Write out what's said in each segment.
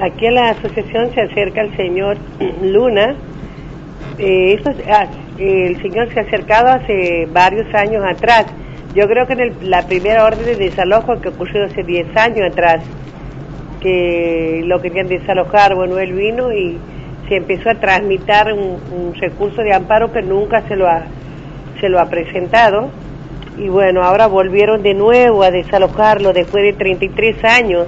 Aquí a la asociación se acerca el señor Luna. Eh, ah, el señor se ha acercado hace varios años atrás. Yo creo que en la primera orden de desalojo que ocurrió hace 10 años atrás, que lo querían desalojar, bueno, él vino y se empezó a transmitir un, recurso de amparo que nunca se lo ha se lo ha presentado y bueno, ahora volvieron de nuevo a desalojarlo después de 33 años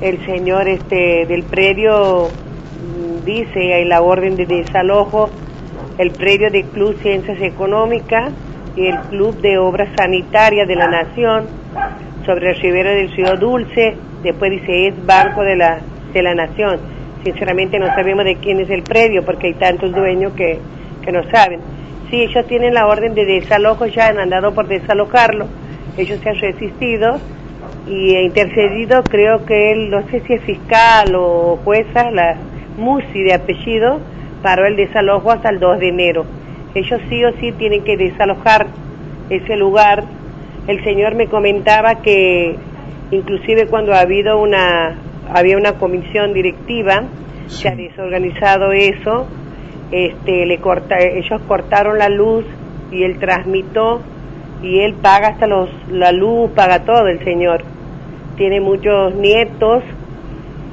el señor este del predio mm, dice en la orden de desalojo el predio del Club Ciencias Económicas y el Club de Obras Sanitarias de la Nación sobre el ribera del Río Dulce, después dice es Banco de la, de la Nación. Sinceramente no sabemos de quién es el predio porque hay tantos dueños que, que no saben. Sí, ellos tienen la orden de desalojo, ya han andado por desalojarlo, ellos se han resistido y intercedido, creo que él, no sé si es fiscal o jueza, la Musi de apellido, paró el desalojo hasta el 2 de enero. Ellos sí o sí tienen que desalojar ese lugar. El señor me comentaba que inclusive cuando ha habido una, había una comisión directiva, se ha desorganizado eso, este, le corta, ellos cortaron la luz y él transmitó y él paga hasta los, la luz, paga todo el señor tiene muchos nietos,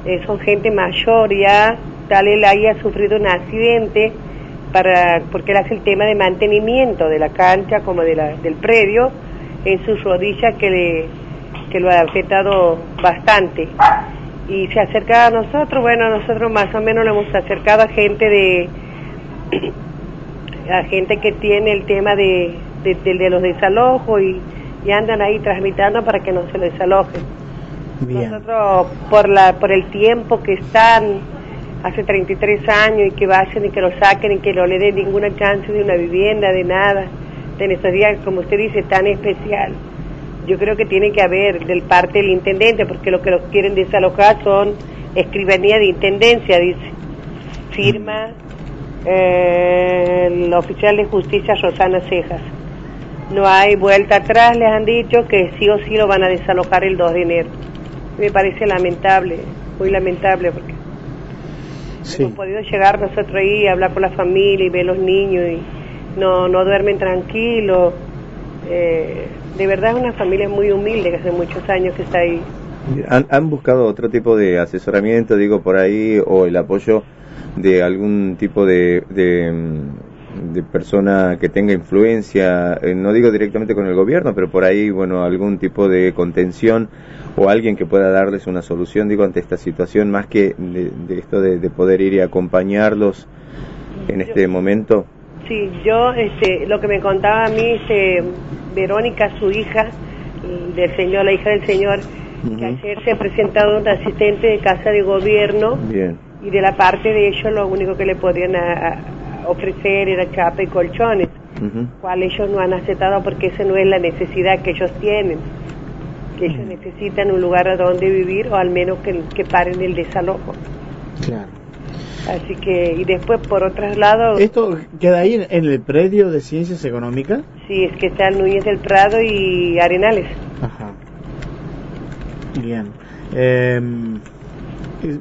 eh, son gente mayor ya, tal él haya sufrido un accidente, para, porque él hace el tema de mantenimiento de la cancha como de la, del predio, en sus rodillas que, le, que lo ha afectado bastante. Y se acerca a nosotros, bueno, nosotros más o menos lo hemos acercado a gente de a gente que tiene el tema de, de, de, los desalojos y, y andan ahí transmitiendo para que no se lo desalojen. Nosotros, por, la, por el tiempo que están, hace 33 años, y que vayan y que lo saquen y que no le den ninguna chance de una vivienda, de nada, en estos días, como usted dice, tan especial. Yo creo que tiene que haber del parte del intendente, porque lo que los quieren desalojar son escribanía de intendencia, dice. Firma eh, el oficial de justicia Rosana Cejas. No hay vuelta atrás, les han dicho que sí o sí lo van a desalojar el 2 de enero me parece lamentable, muy lamentable porque hemos podido llegar nosotros ahí, hablar con la familia y ver los niños y no, no duermen tranquilos. Eh, de verdad es una familia muy humilde que hace muchos años que está ahí. ¿Han, ¿Han buscado otro tipo de asesoramiento, digo, por ahí, o el apoyo de algún tipo de, de de persona que tenga influencia, eh, no digo directamente con el gobierno, pero por ahí, bueno, algún tipo de contención o alguien que pueda darles una solución, digo, ante esta situación, más que de, esto de, poder ir y acompañarlos en este momento? Sí, yo, este, lo que me contaba a mí, este, Verónica, su hija, del señor, la hija del señor, que ayer se ha presentado un asistente de casa de gobierno. Y de la parte de ellos, lo único que le podían ofrecer era chapa y colchones, cual ellos no han aceptado porque esa no es la necesidad que ellos tienen, que ellos necesitan un lugar a donde vivir o al menos que, que paren el desalojo. Claro. Así que, y después por otro lado... ¿Esto queda ahí en, el predio de Ciencias Económicas? Sí, es que está Núñez del Prado y Arenales. Ajá. Bien. Eh,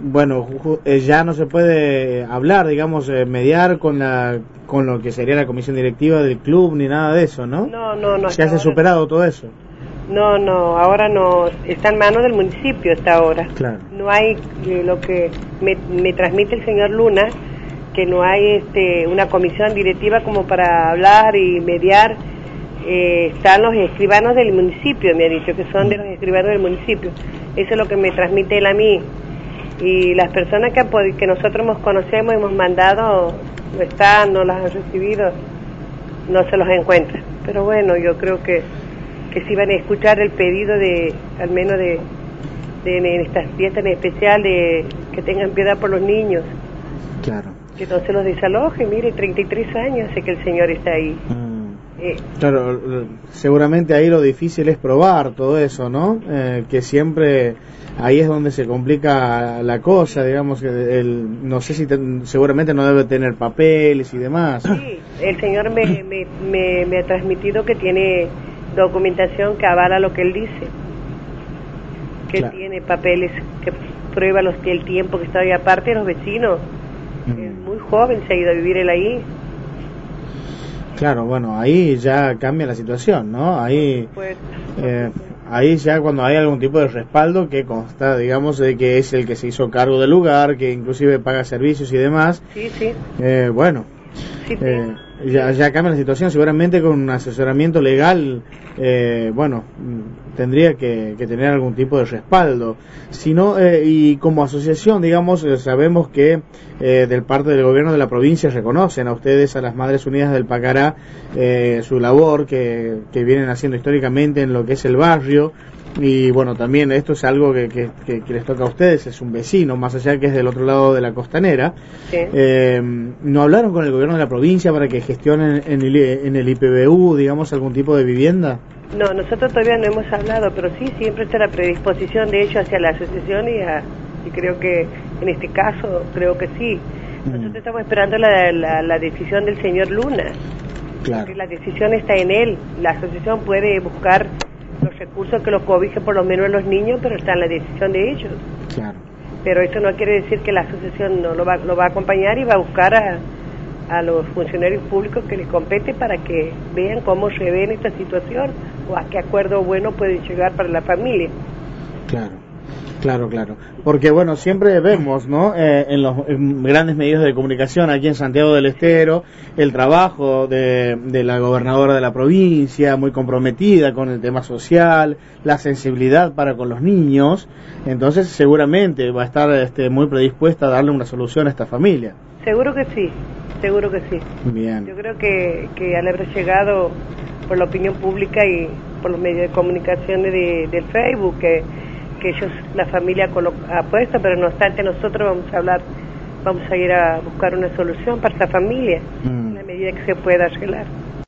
bueno, eh, ya no se puede hablar, digamos, eh, mediar con la con lo que sería la comisión directiva del club ni nada de eso, ¿no? No, no, no. ¿Se ha superado todo eso? No, no, ahora no, está en manos del municipio hasta ahora. Claro. No hay eh, lo que me, me, transmite el señor Luna, que no hay este, una comisión directiva como para hablar y mediar. están los escribanos del municipio, me ha dicho, que son de los escribanos del municipio. Eso es lo que me transmite él a mí y las personas que, que nosotros conocemos, hemos mandado, no están, no las han recibido, no se los encuentra. Pero bueno, yo creo que, que si van a escuchar el pedido de, al menos de, de, en estas fiestas en especial de que tengan piedad por los niños. Claro. Que no se los desaloje, mire, 33 años sé que el señor está ahí. Mm. Eh, claro, seguramente ahí lo difícil es probar todo eso, ¿no? Eh, que siempre ahí es donde se complica la cosa, digamos, que el, no sé si seguramente no debe tener papeles y demás. Sí, el señor me, me, me, ha transmitido que tiene documentación que avala lo que él dice, que tiene papeles que prueba los, el tiempo que está ahí aparte los vecinos. Mm. Es muy joven, se ha ido a vivir él ahí. Claro, bueno, ahí ya cambia la situación, ¿no? Ahí, eh, ahí ya cuando hay algún tipo de respaldo que consta, digamos, de que es el que se hizo cargo del lugar, que inclusive paga servicios y demás. Sí, sí. Eh, bueno, eh, ya, ya cambia la situación, seguramente con un asesoramiento legal, eh, bueno, tendría que, tener algún tipo de respaldo. Si eh, y como asociación, digamos, sabemos que del parte del gobierno de la provincia reconocen a ustedes, a las Madres Unidas del Pacará, su labor que, que vienen haciendo históricamente en lo que es el barrio, y bueno, también esto es algo que, que, les toca a ustedes, es un vecino, más allá que es del otro lado de la costanera. Eh, ¿No hablaron con el gobierno de la provincia para que gestionen en el, en el IPBU, digamos, algún tipo de vivienda? No, nosotros todavía no hemos hablado, pero sí, siempre está la predisposición de hecho hacia la asociación y, y creo que en este caso, creo que sí. Mm. Nosotros estamos esperando la, la, decisión del señor Luna. Claro. Porque la decisión está en él. La asociación puede buscar los recursos que los cobije por lo menos a los niños, pero está en la decisión de ellos. Claro. Pero eso no quiere decir que la asociación no lo va, lo va a acompañar y va a buscar a, a los funcionarios públicos que les compete para que vean cómo se ve en esta situación o a qué acuerdo bueno puede llegar para la familia. Claro. Claro, claro. Porque bueno, siempre vemos, ¿no? Eh, en los grandes medios de comunicación aquí en Santiago del Estero, el trabajo de, la gobernadora de la provincia, muy comprometida con el tema social, la sensibilidad para con los niños. Entonces, seguramente va a estar este, muy predispuesta a darle una solución a esta familia. Seguro que sí, seguro que sí. Bien. Yo creo que, que al haber llegado por la opinión pública y por los medios de comunicación de, del Facebook, que que ellos, la familia apuesta, pero no obstante nosotros vamos a hablar, vamos a ir a buscar una solución para esa familia, mm. en la medida que se pueda arreglar.